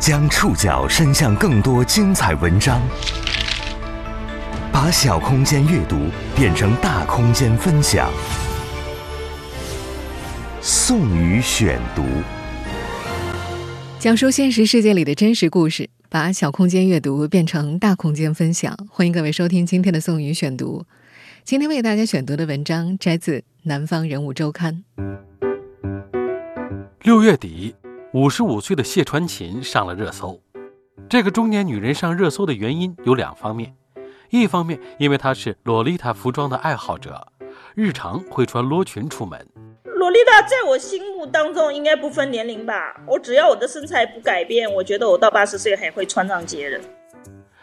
将触角伸向更多精彩文章，把小空间阅读变成大空间分享。宋宇选读，讲述现实世界里的真实故事，把小空间阅读变成大空间分享。欢迎各位收听今天的宋宇选读。今天为大家选读的文章摘自《南方人物周刊》。六月底，五十五岁的谢传琴上了热搜。这个中年女人上热搜的原因有两方面：一方面，因为她是洛丽塔服装的爱好者，日常会穿罗裙出门。洛丽塔在我心目当中应该不分年龄吧？我只要我的身材不改变，我觉得我到八十岁还会穿上街的。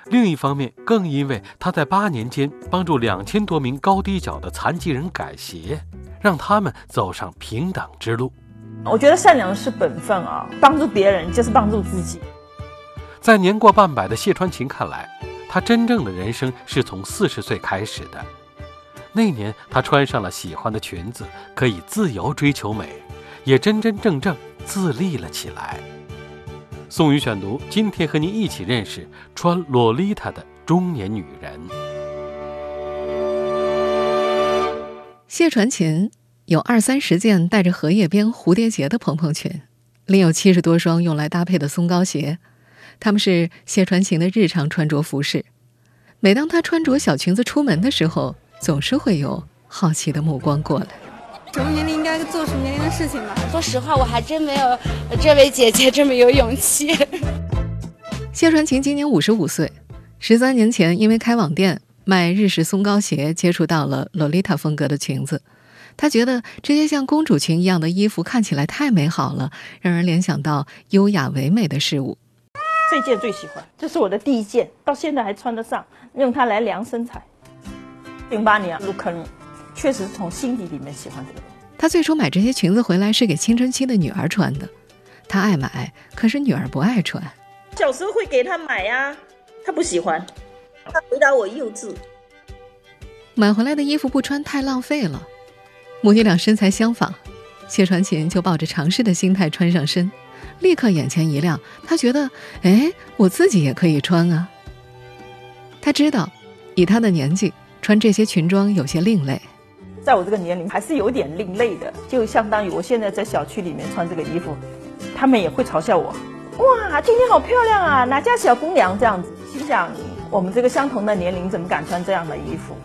另一方面，更因为她在八年间帮助两千多名高低脚的残疾人改鞋，让他们走上平等之路。我觉得善良是本分啊，帮助别人就是帮助自己。在年过半百的谢传琴看来，她真正的人生是从四十岁开始的。那年，她穿上了喜欢的裙子，可以自由追求美，也真真正正自立了起来。宋宇选读，今天和您一起认识穿洛丽塔的中年女人谢传琴。有二三十件带着荷叶边蝴蝶结的蓬蓬裙，另有七十多双用来搭配的松糕鞋，他们是谢传情的日常穿着服饰。每当她穿着小裙子出门的时候，总是会有好奇的目光过来。什么年龄应该做什么年龄的事情吧？说实话，我还真没有这位姐姐这么有勇气。谢传琴今年五十五岁，十三年前因为开网店卖日式松糕鞋，接触到了洛丽塔风格的裙子。她觉得这些像公主裙一样的衣服看起来太美好了，让人联想到优雅唯美的事物。这件最喜欢，这是我的第一件，到现在还穿得上，用它来量身材。零八年入坑，确实从心底里面喜欢这个。他最初买这些裙子回来是给青春期的女儿穿的，他爱买，可是女儿不爱穿。小时候会给她买呀，她不喜欢，她回答我幼稚。买回来的衣服不穿太浪费了。母女俩身材相仿，谢传琴就抱着尝试的心态穿上身，立刻眼前一亮。她觉得，哎，我自己也可以穿啊。她知道，以她的年纪穿这些裙装有些另类，在我这个年龄还是有点另类的，就相当于我现在在小区里面穿这个衣服，他们也会嘲笑我。哇，今天好漂亮啊，哪家小姑娘这样子？心想，我们这个相同的年龄怎么敢穿这样的衣服？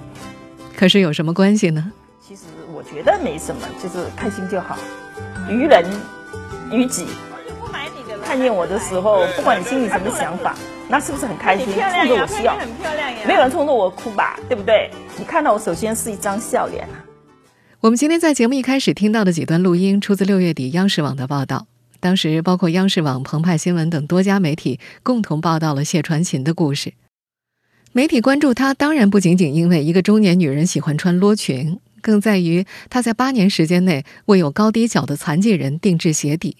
可是有什么关系呢？其实我觉得没什么，就是开心就好，于人于己。看见我的时候，不管你心里什么想法，那是不是很开心？冲着我笑，很漂亮呀！没有人冲着我哭吧？对不对？你看到我，首先是一张笑脸啊。我们今天在节目一开始听到的几段录音，出自六月底央视网的报道。当时，包括央视网、澎湃新闻等多家媒体共同报道了谢传琴的故事。媒体关注她，当然不仅仅因为一个中年女人喜欢穿罗裙。更在于他在八年时间内为有高低脚的残疾人定制鞋底，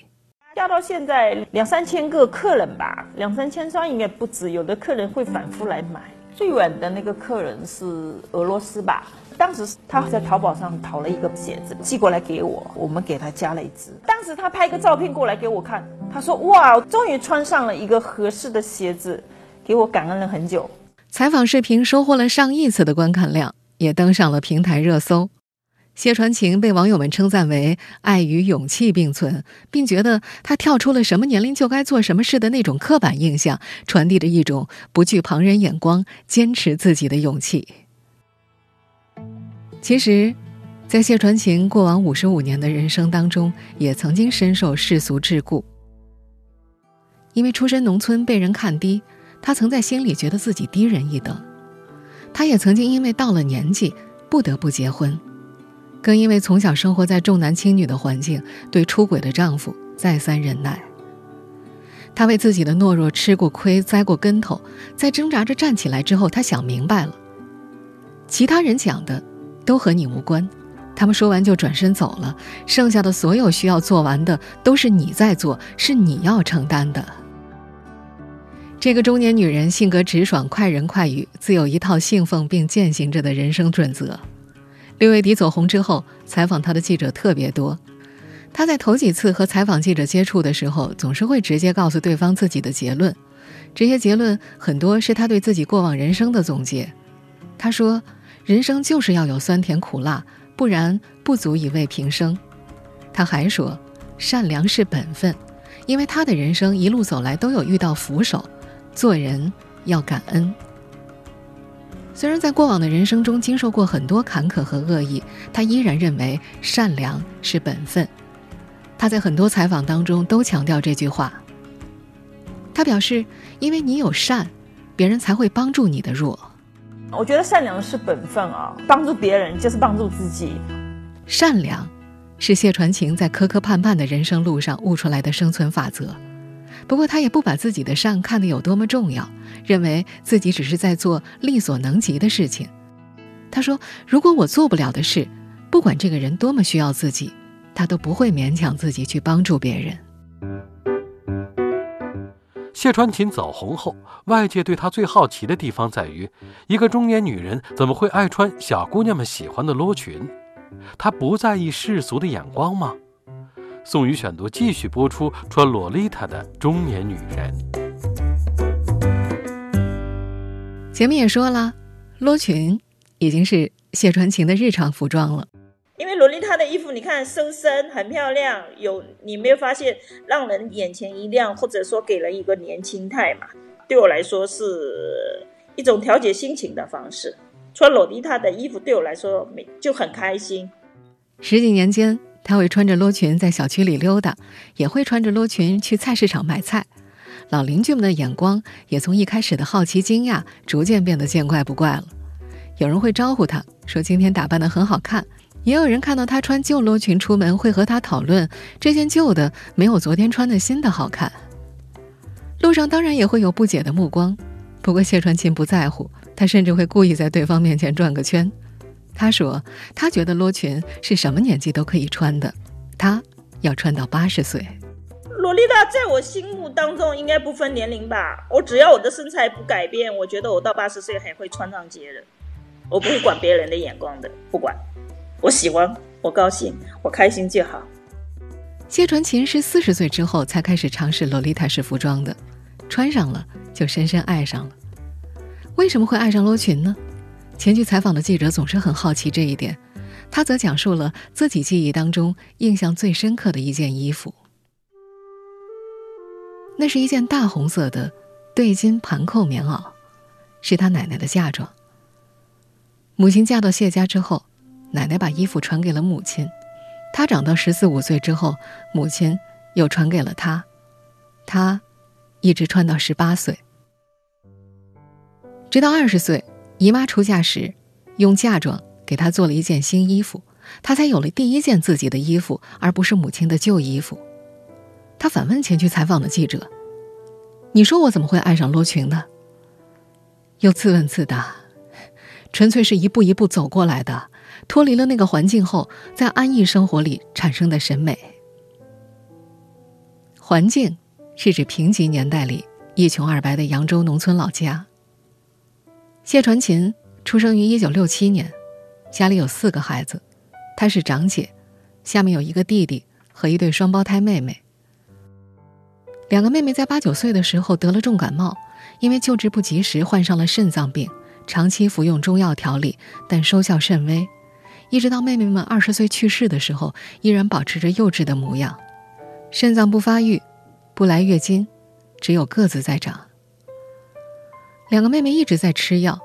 加到现在两三千个客人吧，两三千双应该不止。有的客人会反复来买。最远的那个客人是俄罗斯吧？当时他在淘宝上淘了一个鞋子寄过来给我，我们给他加了一只。当时他拍个照片过来给我看，他说：“哇，终于穿上了一个合适的鞋子，给我感恩了很久。”采访视频收获了上亿次的观看量。也登上了平台热搜，谢传琴被网友们称赞为爱与勇气并存，并觉得他跳出了什么年龄就该做什么事的那种刻板印象，传递着一种不惧旁人眼光、坚持自己的勇气。其实，在谢传琴过往五十五年的人生当中，也曾经深受世俗桎梏，因为出身农村被人看低，他曾在心里觉得自己低人一等。她也曾经因为到了年纪不得不结婚，更因为从小生活在重男轻女的环境，对出轨的丈夫再三忍耐。她为自己的懦弱吃过亏、栽过跟头，在挣扎着站起来之后，她想明白了：其他人讲的都和你无关，他们说完就转身走了，剩下的所有需要做完的都是你在做，是你要承担的。这个中年女人性格直爽、快人快语，自有一套信奉并践行着的人生准则。六月底走红之后，采访她的记者特别多。她在头几次和采访记者接触的时候，总是会直接告诉对方自己的结论，这些结论很多是他对自己过往人生的总结。他说：“人生就是要有酸甜苦辣，不然不足以为平生。”他还说：“善良是本分，因为他的人生一路走来都有遇到扶手，做人要感恩。”虽然在过往的人生中经受过很多坎坷和恶意，他依然认为善良是本分。他在很多采访当中都强调这句话。他表示：“因为你有善，别人才会帮助你的弱。”我觉得善良是本分啊，帮助别人就是帮助自己。善良，是谢传情在磕磕绊绊的人生路上悟出来的生存法则。不过，他也不把自己的善看得有多么重要，认为自己只是在做力所能及的事情。他说：“如果我做不了的事，不管这个人多么需要自己，他都不会勉强自己去帮助别人。”谢传琴走红后，外界对她最好奇的地方在于：一个中年女人怎么会爱穿小姑娘们喜欢的罗裙？她不在意世俗的眼光吗？宋宇选读继续播出：穿洛丽塔的中年女人。前面也说了，罗裙已经是谢传情的日常服装了。因为洛丽塔的衣服，你看收身很漂亮，有你没有发现让人眼前一亮，或者说给人一个年轻态嘛？对我来说是一种调节心情的方式。穿洛丽塔的衣服对我来说没就很开心。十几年间。他会穿着罗裙在小区里溜达，也会穿着罗裙去菜市场买菜。老邻居们的眼光也从一开始的好奇惊讶，逐渐变得见怪不怪了。有人会招呼他说：“今天打扮得很好看。”也有人看到他穿旧罗裙出门，会和他讨论这件旧的没有昨天穿的新的好看。路上当然也会有不解的目光，不过谢传琴不在乎，他甚至会故意在对方面前转个圈。他说：“他觉得罗裙是什么年纪都可以穿的，他要穿到八十岁。洛丽塔在我心目当中应该不分年龄吧？我只要我的身材不改变，我觉得我到八十岁还会穿上街的。我不会管别人的眼光的，不管。我喜欢，我高兴，我开心就好。”谢传琴是四十岁之后才开始尝试洛丽塔式服装的，穿上了就深深爱上了。为什么会爱上罗裙呢？前去采访的记者总是很好奇这一点，他则讲述了自己记忆当中印象最深刻的一件衣服。那是一件大红色的对襟盘扣棉袄，是他奶奶的嫁妆。母亲嫁到谢家之后，奶奶把衣服传给了母亲，他长到十四五岁之后，母亲又传给了他，他一直穿到十八岁，直到二十岁。姨妈出嫁时，用嫁妆给她做了一件新衣服，她才有了第一件自己的衣服，而不是母亲的旧衣服。他反问前去采访的记者：“你说我怎么会爱上罗裙的？”又自问自答：“纯粹是一步一步走过来的，脱离了那个环境后，在安逸生活里产生的审美。环境是指贫瘠年代里一穷二白的扬州农村老家。”谢传琴出生于一九六七年，家里有四个孩子，她是长姐，下面有一个弟弟和一对双胞胎妹妹。两个妹妹在八九岁的时候得了重感冒，因为救治不及时，患上了肾脏病，长期服用中药调理，但收效甚微。一直到妹妹们二十岁去世的时候，依然保持着幼稚的模样，肾脏不发育，不来月经，只有个子在长。两个妹妹一直在吃药，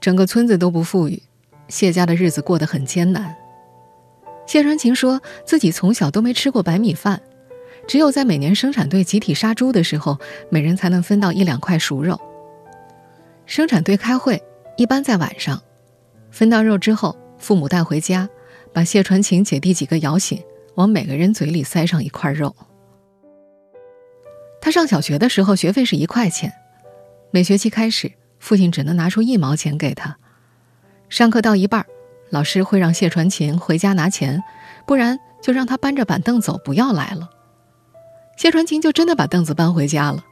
整个村子都不富裕，谢家的日子过得很艰难。谢传琴说自己从小都没吃过白米饭，只有在每年生产队集体杀猪的时候，每人才能分到一两块熟肉。生产队开会一般在晚上，分到肉之后，父母带回家，把谢传琴姐弟几个摇醒，往每个人嘴里塞上一块肉。他上小学的时候，学费是一块钱。每学期开始，父亲只能拿出一毛钱给他。上课到一半，老师会让谢传琴回家拿钱，不然就让他搬着板凳走，不要来了。谢传琴就真的把凳子搬回家了。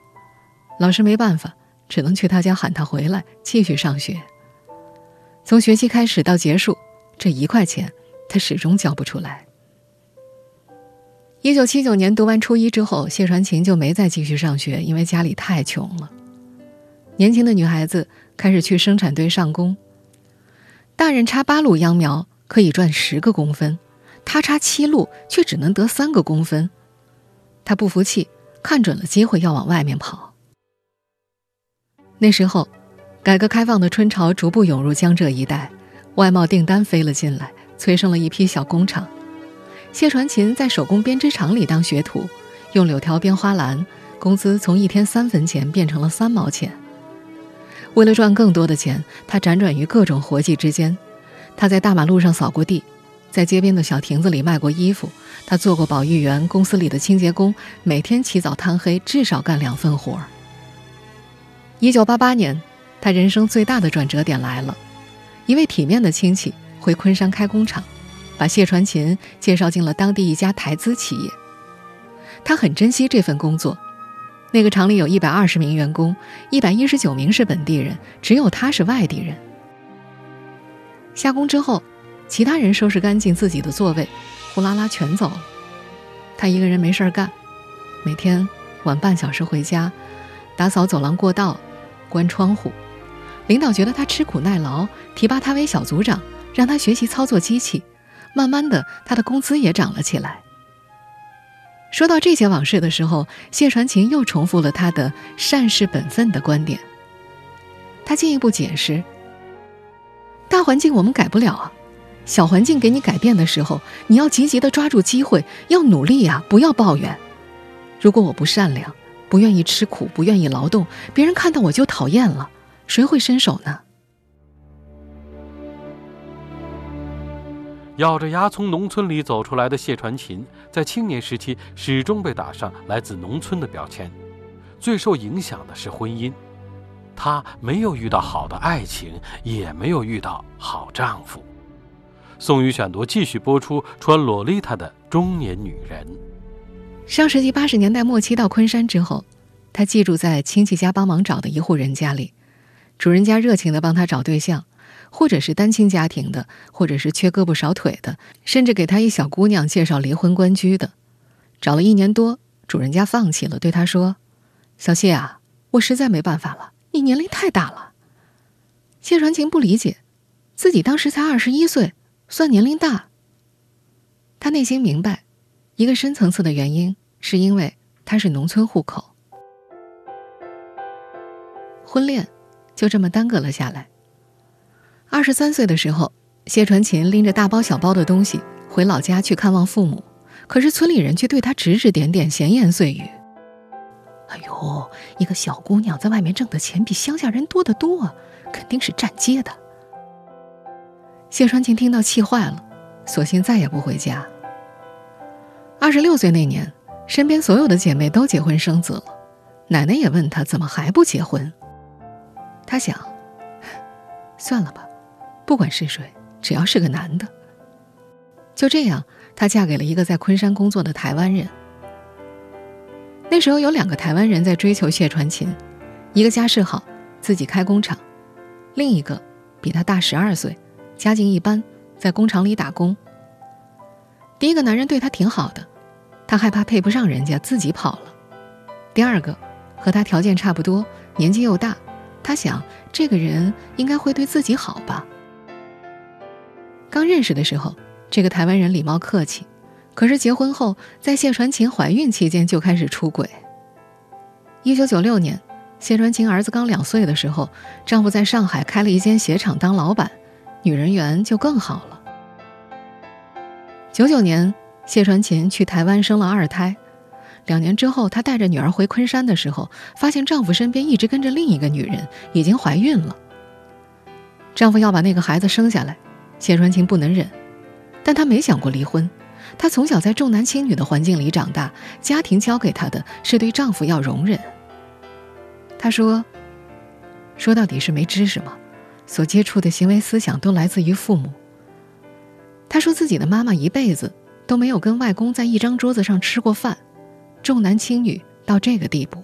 老师没办法，只能去他家喊他回来继续上学。从学期开始到结束，这一块钱他始终交不出来。一九七九年读完初一之后，谢传琴就没再继续上学，因为家里太穷了。年轻的女孩子开始去生产队上工。大人插八路秧苗可以赚十个工分，她插七路却只能得三个工分。她不服气，看准了机会要往外面跑。那时候，改革开放的春潮逐步涌入江浙一带，外贸订单飞了进来，催生了一批小工厂。谢传琴在手工编织厂里当学徒，用柳条编花篮，工资从一天三分钱变成了三毛钱。为了赚更多的钱，他辗转于各种活计之间。他在大马路上扫过地，在街边的小亭子里卖过衣服。他做过保育员，公司里的清洁工，每天起早贪黑，至少干两份活儿。一九八八年，他人生最大的转折点来了，一位体面的亲戚回昆山开工厂。把谢传琴介绍进了当地一家台资企业。他很珍惜这份工作。那个厂里有一百二十名员工，一百一十九名是本地人，只有他是外地人。下工之后，其他人收拾干净自己的座位，呼啦啦全走了。他一个人没事儿干，每天晚半小时回家，打扫走廊过道，关窗户。领导觉得他吃苦耐劳，提拔他为小组长，让他学习操作机器。慢慢的，他的工资也涨了起来。说到这些往事的时候，谢传琴又重复了他的善事本分的观点。他进一步解释：大环境我们改不了啊，小环境给你改变的时候，你要积极的抓住机会，要努力呀，不要抱怨。如果我不善良，不愿意吃苦，不愿意劳动，别人看到我就讨厌了，谁会伸手呢？咬着牙从农村里走出来的谢传琴，在青年时期始终被打上来自农村的标签，最受影响的是婚姻。她没有遇到好的爱情，也没有遇到好丈夫。宋宇选读继续播出：穿洛丽塔的中年女人。上世纪八十年代末期到昆山之后，她寄住在亲戚家帮忙找的一户人家里，主人家热情地帮她找对象。或者是单亲家庭的，或者是缺胳膊少腿的，甚至给他一小姑娘介绍离婚官居的。找了一年多，主人家放弃了，对他说：“小谢啊，我实在没办法了，你年龄太大了。”谢传情不理解，自己当时才二十一岁，算年龄大。他内心明白，一个深层次的原因是因为他是农村户口，婚恋就这么耽搁了下来。二十三岁的时候，谢传琴拎着大包小包的东西回老家去看望父母，可是村里人却对他指指点点、闲言碎语。哎呦，一个小姑娘在外面挣的钱比乡下人多得多，肯定是站街的。谢传琴听到气坏了，索性再也不回家。二十六岁那年，身边所有的姐妹都结婚生子了，奶奶也问她怎么还不结婚。她想，算了吧。不管是谁，只要是个男的，就这样，她嫁给了一个在昆山工作的台湾人。那时候有两个台湾人在追求谢传琴，一个家世好，自己开工厂；另一个比他大十二岁，家境一般，在工厂里打工。第一个男人对她挺好的，她害怕配不上人家，自己跑了。第二个和他条件差不多，年纪又大，她想这个人应该会对自己好吧。刚认识的时候，这个台湾人礼貌客气，可是结婚后，在谢传琴怀孕期间就开始出轨。一九九六年，谢传琴儿子刚两岁的时候，丈夫在上海开了一间鞋厂当老板，女人缘就更好了。九九年，谢传琴去台湾生了二胎，两年之后，她带着女儿回昆山的时候，发现丈夫身边一直跟着另一个女人，已经怀孕了。丈夫要把那个孩子生下来。谢传琴不能忍，但她没想过离婚。她从小在重男轻女的环境里长大，家庭教给她的是对丈夫要容忍。她说：“说到底是没知识嘛，所接触的行为思想都来自于父母。”她说自己的妈妈一辈子都没有跟外公在一张桌子上吃过饭，重男轻女到这个地步。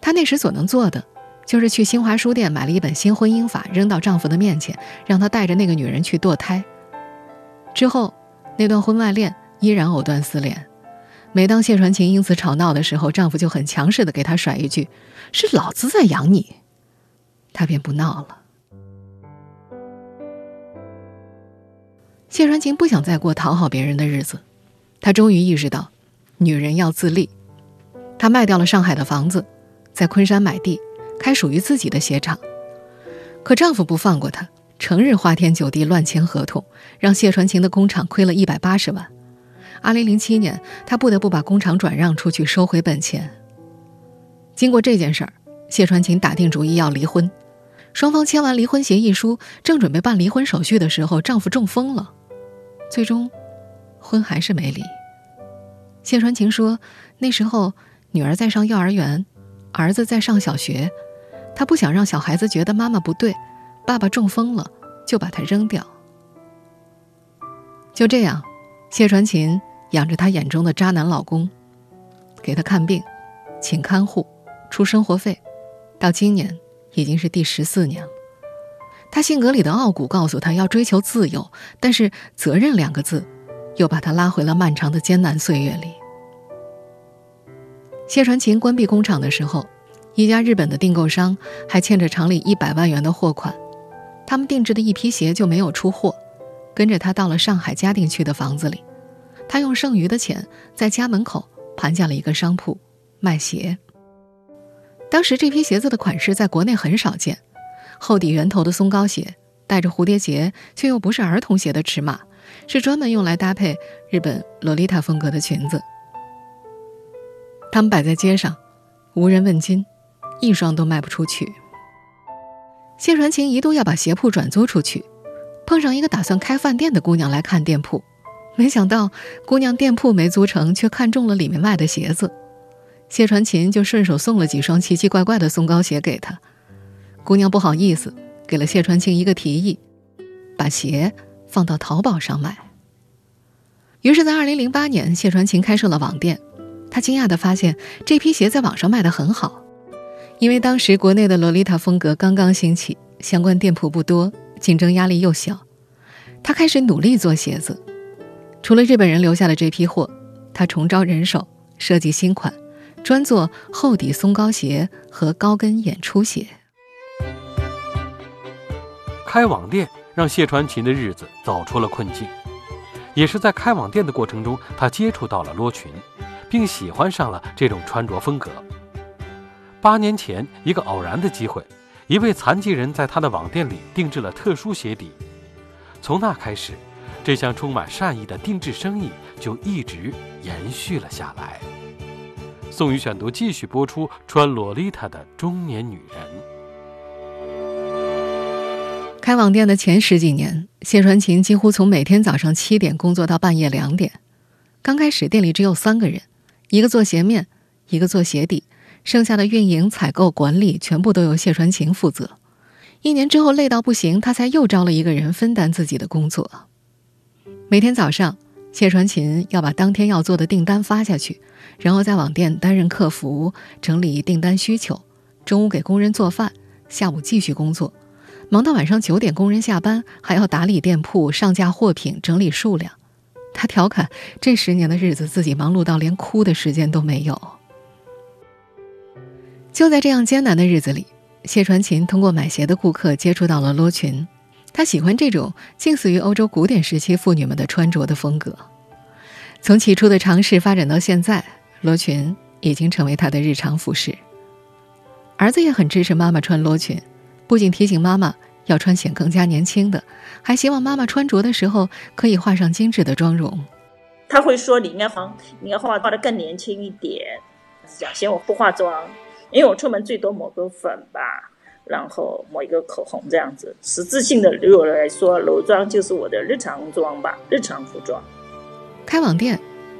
她那时所能做的。就是去新华书店买了一本《新婚姻法》，扔到丈夫的面前，让他带着那个女人去堕胎。之后，那段婚外恋依然藕断丝连。每当谢传琴因此吵闹的时候，丈夫就很强势的给她甩一句：“是老子在养你。”她便不闹了。谢传琴不想再过讨好别人的日子，她终于意识到，女人要自立。她卖掉了上海的房子，在昆山买地，开属于自己的鞋厂。可丈夫不放过她，成日花天酒地乱签合同，让谢传琴的工厂亏了一百八十万。二零零七年，她不得不把工厂转让出去，收回本钱。经过这件事儿，谢传琴打定主意要离婚。双方签完离婚协议书，正准备办离婚手续的时候，丈夫中风了。最终，婚还是没离。谢传琴说：“那时候女儿在上幼儿园，儿子在上小学，她不想让小孩子觉得妈妈不对，爸爸中风了就把他扔掉。”就这样，谢传琴养着她眼中的渣男老公，给他看病，请看护，出生活费，到今年已经是第十四年了。他性格里的傲骨告诉他要追求自由，但是“责任”两个字，又把他拉回了漫长的艰难岁月里。谢传琴关闭工厂的时候，一家日本的订购商还欠着厂里一百万元的货款，他们定制的一批鞋就没有出货，跟着他到了上海嘉定区的房子里，他用剩余的钱在家门口盘下了一个商铺卖鞋。当时这批鞋子的款式在国内很少见。厚底圆头的松糕鞋，带着蝴蝶结，却又不是儿童鞋的尺码，是专门用来搭配日本洛丽塔风格的裙子。他们摆在街上，无人问津，一双都卖不出去。谢传琴一度要把鞋铺转租出去，碰上一个打算开饭店的姑娘来看店铺，没想到姑娘店铺没租成，却看中了里面卖的鞋子，谢传琴就顺手送了几双奇奇怪怪的松糕鞋给她。姑娘不好意思，给了谢传清一个提议，把鞋放到淘宝上卖。于是，在二零零八年，谢传琴开设了网店。他惊讶地发现，这批鞋在网上卖得很好，因为当时国内的洛丽塔风格刚刚兴起，相关店铺不多，竞争压力又小。他开始努力做鞋子，除了日本人留下的这批货，他重招人手，设计新款，专做厚底松糕鞋和高跟演出鞋。开网店让谢传琴的日子走出了困境，也是在开网店的过程中，他接触到了罗裙，并喜欢上了这种穿着风格。八年前，一个偶然的机会，一位残疾人在他的网店里定制了特殊鞋底。从那开始，这项充满善意的定制生意就一直延续了下来。宋宇选读继续播出：穿洛丽塔的中年女人。开网店的前十几年，谢传琴几乎从每天早上七点工作到半夜两点。刚开始店里只有三个人，一个做鞋面，一个做鞋底，剩下的运营、采购、管理全部都由谢传琴负责。一年之后累到不行，他才又招了一个人分担自己的工作。每天早上，谢传琴要把当天要做的订单发下去，然后在网店担任客服，整理订单需求。中午给工人做饭，下午继续工作。忙到晚上九点，工人下班还要打理店铺、上架货品、整理数量。他调侃：“这十年的日子，自己忙碌到连哭的时间都没有。”就在这样艰难的日子里，谢传琴通过买鞋的顾客接触到了罗裙。他喜欢这种近似于欧洲古典时期妇女们的穿着的风格。从起初的尝试发展到现在，罗裙已经成为他的日常服饰。儿子也很支持妈妈穿罗裙。不仅提醒妈妈要穿显更加年轻的，还希望妈妈穿着的时候可以画上精致的妆容。他会说：“你应该画，你应该画画的更年轻一点。”讲嫌我不化妆，因为我出门最多抹个粉吧，然后抹一个口红这样子。实质性的对我来说，裸妆就是我的日常妆吧，日常服装。开网店，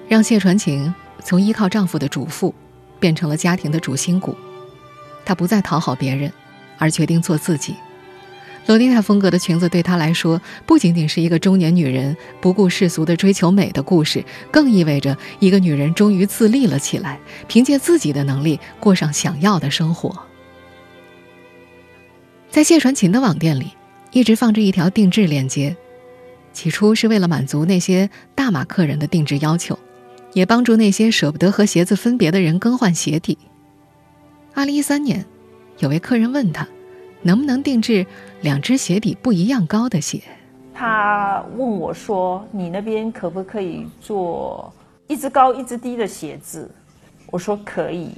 让谢传琴从依靠丈夫的主妇，变成了家庭的主心骨。她不再讨好别人。而决定做自己，洛丽塔风格的裙子对她来说，不仅仅是一个中年女人不顾世俗的追求美的故事，更意味着一个女人终于自立了起来，凭借自己的能力过上想要的生活。在谢传琴的网店里，一直放着一条定制链接，起初是为了满足那些大码客人的定制要求，也帮助那些舍不得和鞋子分别的人更换鞋底。二零一三年，有位客人问他，能不能定制两只鞋底不一样高的鞋？他问我说：“你那边可不可以做一只高一只低的鞋子？”我说：“可以。”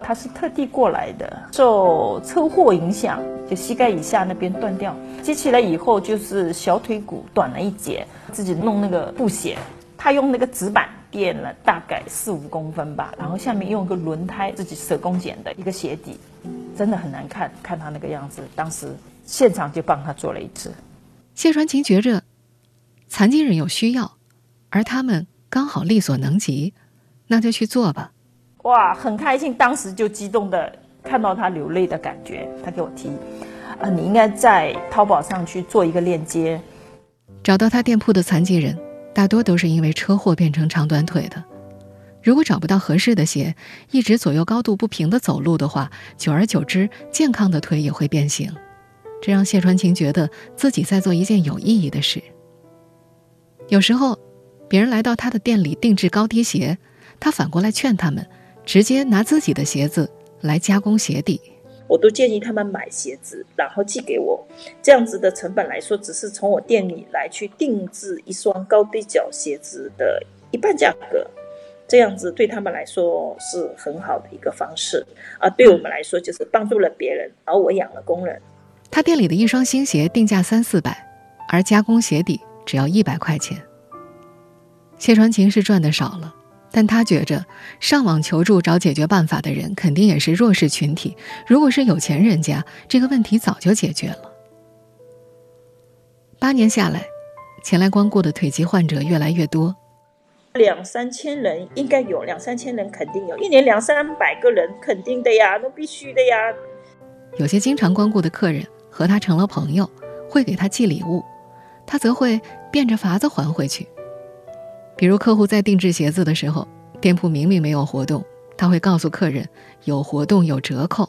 他是特地过来的，受车祸影响，就膝盖以下那边断掉，接起来以后就是小腿骨短了一截，自己弄那个布鞋，他用那个纸板垫了大概四五公分吧，然后下面用个轮胎自己手工剪的一个鞋底，真的很难看，看他那个样子，当时现场就帮他做了一只。谢传琴觉着，残疾人有需要，而他们刚好力所能及，那就去做吧。哇，很开心，当时就激动的看到他流泪的感觉。他给我提，啊，你应该在淘宝上去做一个链接，找到他店铺的残疾人，大多都是因为车祸变成长短腿的。如果找不到合适的鞋，一直左右高度不平的走路的话，久而久之，健康的腿也会变形。这让谢传琴觉得自己在做一件有意义的事。有时候，别人来到他的店里定制高低鞋，他反过来劝他们。直接拿自己的鞋子来加工鞋底，我都建议他们买鞋子，然后寄给我。这样子的成本来说，只是从我店里来去定制一双高低脚鞋子的一半价格。这样子对他们来说是很好的一个方式，而对我们来说就是帮助了别人，而我养了工人。他店里的一双新鞋定价三四百，而加工鞋底只要一百块钱。谢传琴是赚的少了。但他觉着，上网求助找解决办法的人肯定也是弱势群体。如果是有钱人家，这个问题早就解决了。八年下来，前来光顾的腿疾患者越来越多，两三千人应该有，两三千人肯定有，一年两三百个人肯定的呀，那必须的呀。有些经常光顾的客人和他成了朋友，会给他寄礼物，他则会变着法子还回去。比如客户在定制鞋子的时候，店铺明明没有活动，他会告诉客人有活动有折扣。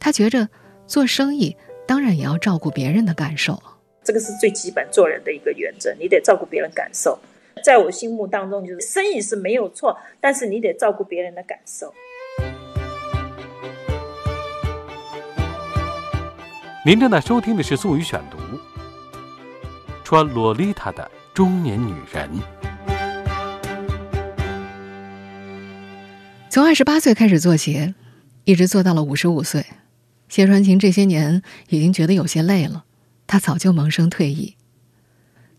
他觉着做生意当然也要照顾别人的感受，这个是最基本做人的一个原则，你得照顾别人感受。在我心目当中，就是生意是没有错，但是你得照顾别人的感受。您正在收听的是《宋宇选读》，穿洛丽塔的中年女人。从二十八岁开始做鞋，一直做到了五十五岁。谢传琴这些年已经觉得有些累了，他早就萌生退役。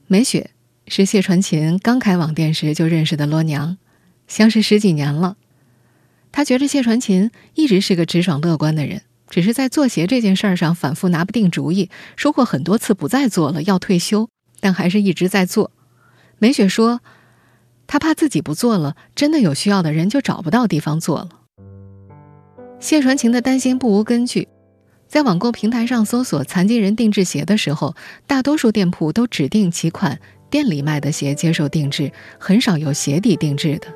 梅雪是谢传琴刚开网店时就认识的罗娘，相识十几年了。他觉着谢传琴一直是个直爽乐观的人，只是在做鞋这件事儿上反复拿不定主意，说过很多次不再做了，要退休，但还是一直在做。梅雪说。她怕自己不做了，真的有需要的人就找不到地方做了。谢传情的担心不无根据，在网购平台上搜索残疾人定制鞋的时候，大多数店铺都指定几款店里卖的鞋接受定制，很少有鞋底定制的。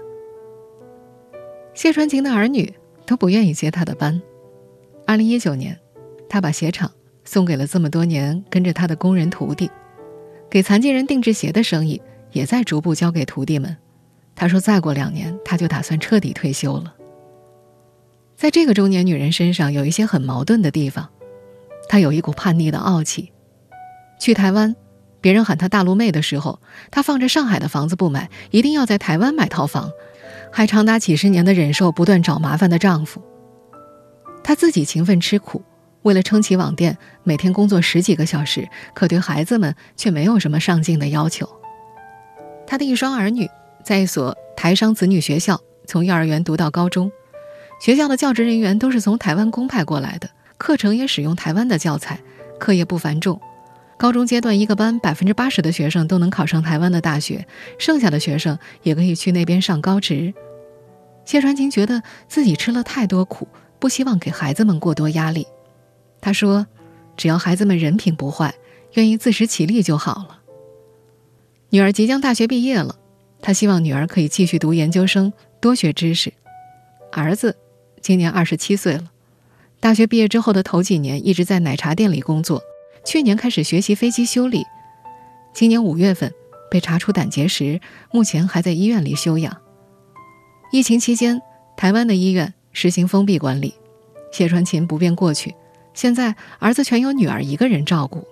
谢传情的儿女都不愿意接他的班。二零一九年，他把鞋厂送给了这么多年跟着他的工人徒弟，给残疾人定制鞋的生意。也在逐步交给徒弟们。他说：“再过两年，他就打算彻底退休了。”在这个中年女人身上，有一些很矛盾的地方。她有一股叛逆的傲气。去台湾，别人喊她“大陆妹”的时候，她放着上海的房子不买，一定要在台湾买套房，还长达几十年的忍受不断找麻烦的丈夫。他自己勤奋吃苦，为了撑起网店，每天工作十几个小时，可对孩子们却没有什么上进的要求。他的一双儿女在一所台商子女学校从幼儿园读到高中，学校的教职人员都是从台湾公派过来的，课程也使用台湾的教材，课业不繁重。高中阶段一个班百分之八十的学生都能考上台湾的大学，剩下的学生也可以去那边上高职。谢传琴觉得自己吃了太多苦，不希望给孩子们过多压力。他说：“只要孩子们人品不坏，愿意自食其力就好了。”女儿即将大学毕业了，他希望女儿可以继续读研究生，多学知识。儿子今年二十七岁了，大学毕业之后的头几年一直在奶茶店里工作，去年开始学习飞机修理。今年五月份被查出胆结石，目前还在医院里休养。疫情期间，台湾的医院实行封闭管理，谢传琴不便过去。现在儿子全由女儿一个人照顾。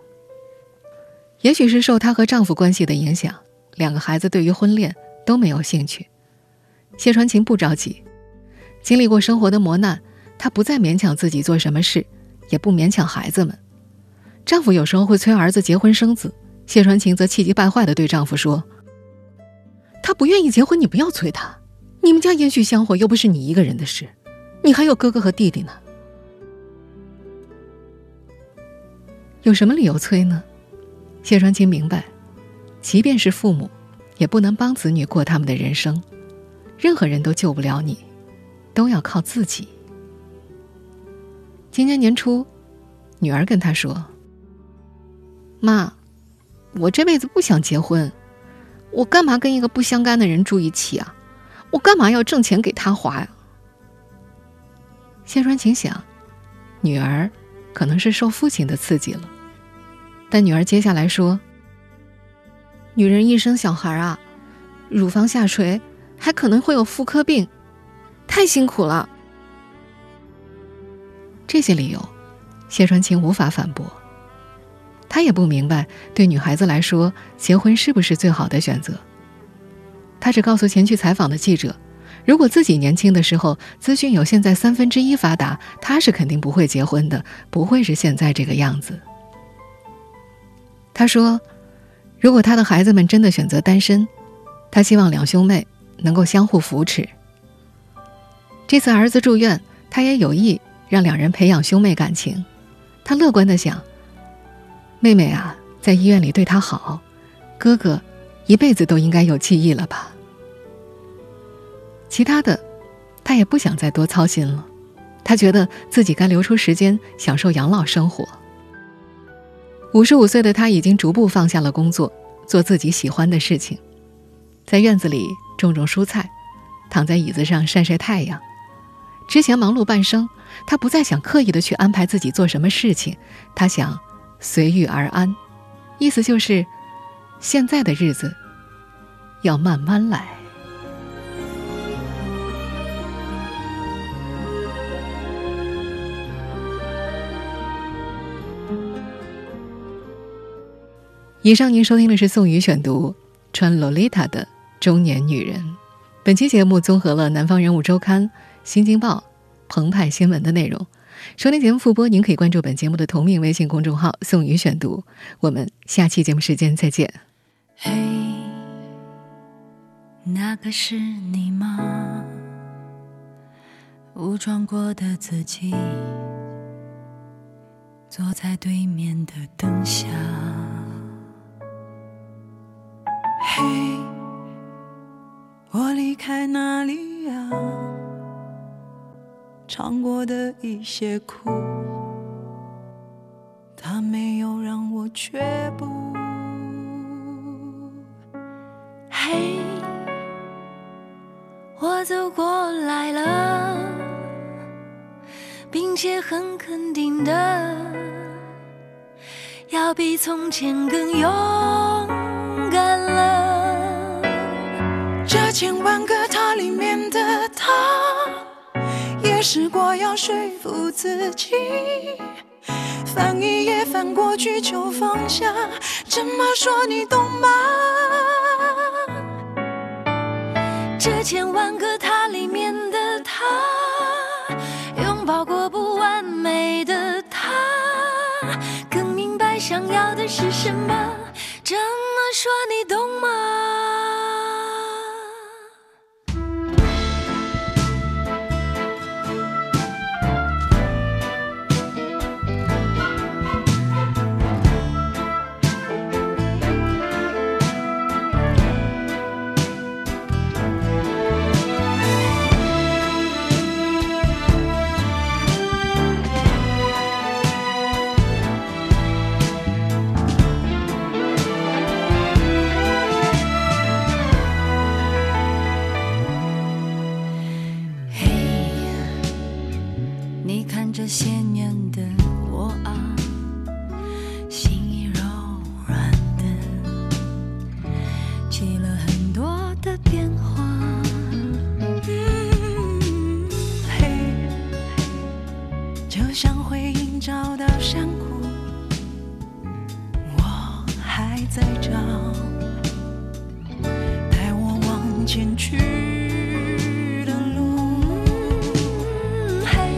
也许是受她和丈夫关系的影响，两个孩子对于婚恋都没有兴趣。谢传琴不着急，经历过生活的磨难，她不再勉强自己做什么事，也不勉强孩子们。丈夫有时候会催儿子结婚生子，谢传琴则气急败坏地对丈夫说：“他不愿意结婚，你不要催他。你们家延续香火又不是你一个人的事，你还有哥哥和弟弟呢。”有什么理由催呢？谢传清明白，即便是父母，也不能帮子女过他们的人生。任何人都救不了你，都要靠自己。今年年初，女儿跟他说：“妈，我这辈子不想结婚，我干嘛跟一个不相干的人住一起啊？我干嘛要挣钱给他花呀？”谢传琴想，女儿可能是受父亲的刺激了。但女儿接下来说：“女人一生小孩啊，乳房下垂，还可能会有妇科病，太辛苦了。”这些理由，谢传清无法反驳。她也不明白，对女孩子来说，结婚是不是最好的选择。她只告诉前去采访的记者：“如果自己年轻的时候资讯有现在三分之一发达，他是肯定不会结婚的，不会是现在这个样子。”他说：“如果他的孩子们真的选择单身，他希望两兄妹能够相互扶持。这次儿子住院，他也有意让两人培养兄妹感情。他乐观的想，妹妹啊，在医院里对他好，哥哥一辈子都应该有记忆了吧。其他的，他也不想再多操心了。他觉得自己该留出时间享受养老生活。”五十五岁的他已经逐步放下了工作，做自己喜欢的事情，在院子里种种蔬菜，躺在椅子上晒晒太阳。之前忙碌半生，他不再想刻意的去安排自己做什么事情，他想随遇而安，意思就是，现在的日子要慢慢来。以上您收听的是宋宇选读《穿洛丽塔的中年女人》。本期节目综合了《南方人物周刊》《新京报》《澎湃新闻》的内容。收听节目复播，您可以关注本节目的同名微信公众号“宋宇选读”。我们下期节目时间再见。嘿，那个是你吗？武装过的自己，坐在对面的灯下。嘿，我离开哪里呀？尝过的一些苦，它没有让我却步。嘿，我走过来了，并且很肯定的，要比从前更勇敢了。千万个他里面的他，也试过要说服自己，翻一页翻过去就放下。怎么说你懂吗？这千万个他里面的他，拥抱过不完美的他，更明白想要的是什么。这么说你懂吗？了很多的变化，嗯，嘿，就像回音找到山谷，我还在找。带我往前去的路，嘿，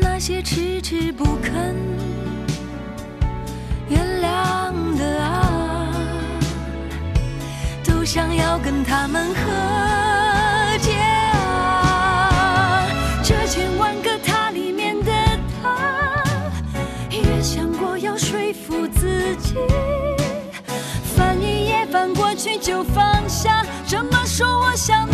那些迟迟不肯。跟他们和解啊。这千万个他里面的他，也想过要说服自己，翻一页翻过去就放下，这么说我想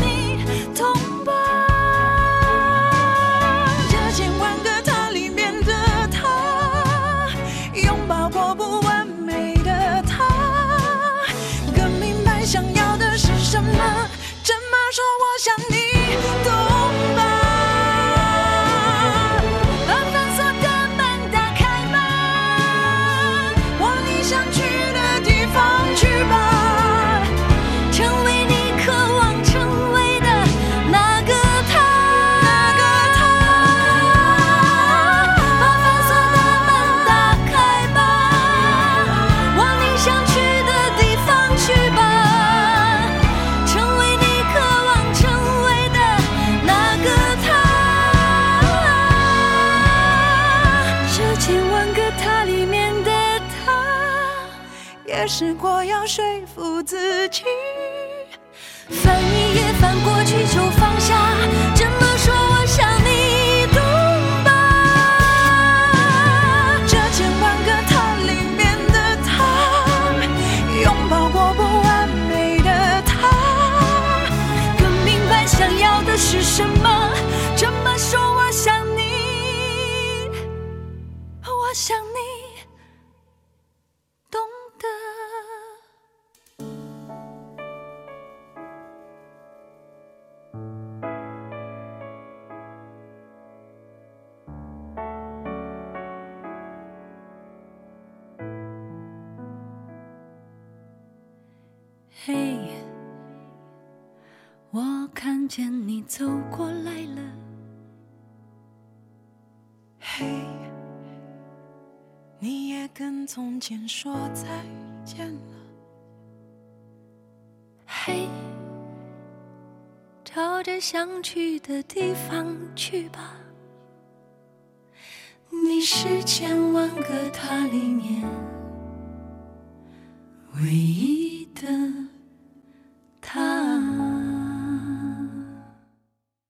时光从前说再见了。嘿，朝着想去的地方去吧。你是千万个他里面唯一的他。